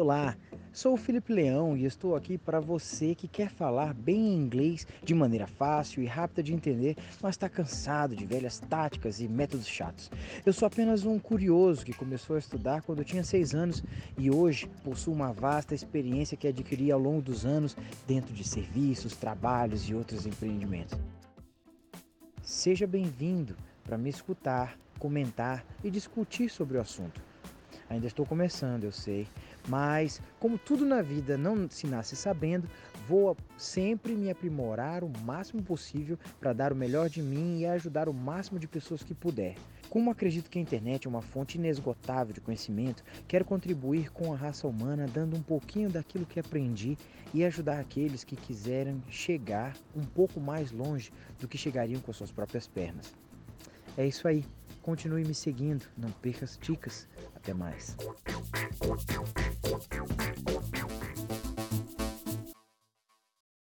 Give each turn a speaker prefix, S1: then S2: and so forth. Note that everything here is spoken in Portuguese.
S1: Olá, sou o Felipe Leão e estou aqui para você que quer falar bem inglês de maneira fácil e rápida de entender, mas está cansado de velhas táticas e métodos chatos. Eu sou apenas um curioso que começou a estudar quando eu tinha seis anos e hoje possuo uma vasta experiência que adquiri ao longo dos anos dentro de serviços, trabalhos e outros empreendimentos. Seja bem-vindo para me escutar, comentar e discutir sobre o assunto. Ainda estou começando, eu sei, mas como tudo na vida não se nasce sabendo, vou sempre me aprimorar o máximo possível para dar o melhor de mim e ajudar o máximo de pessoas que puder. Como acredito que a internet é uma fonte inesgotável de conhecimento, quero contribuir com a raça humana dando um pouquinho daquilo que aprendi e ajudar aqueles que quiserem chegar um pouco mais longe do que chegariam com suas próprias pernas. É isso aí. Continue me seguindo, não perca as dicas. Até mais.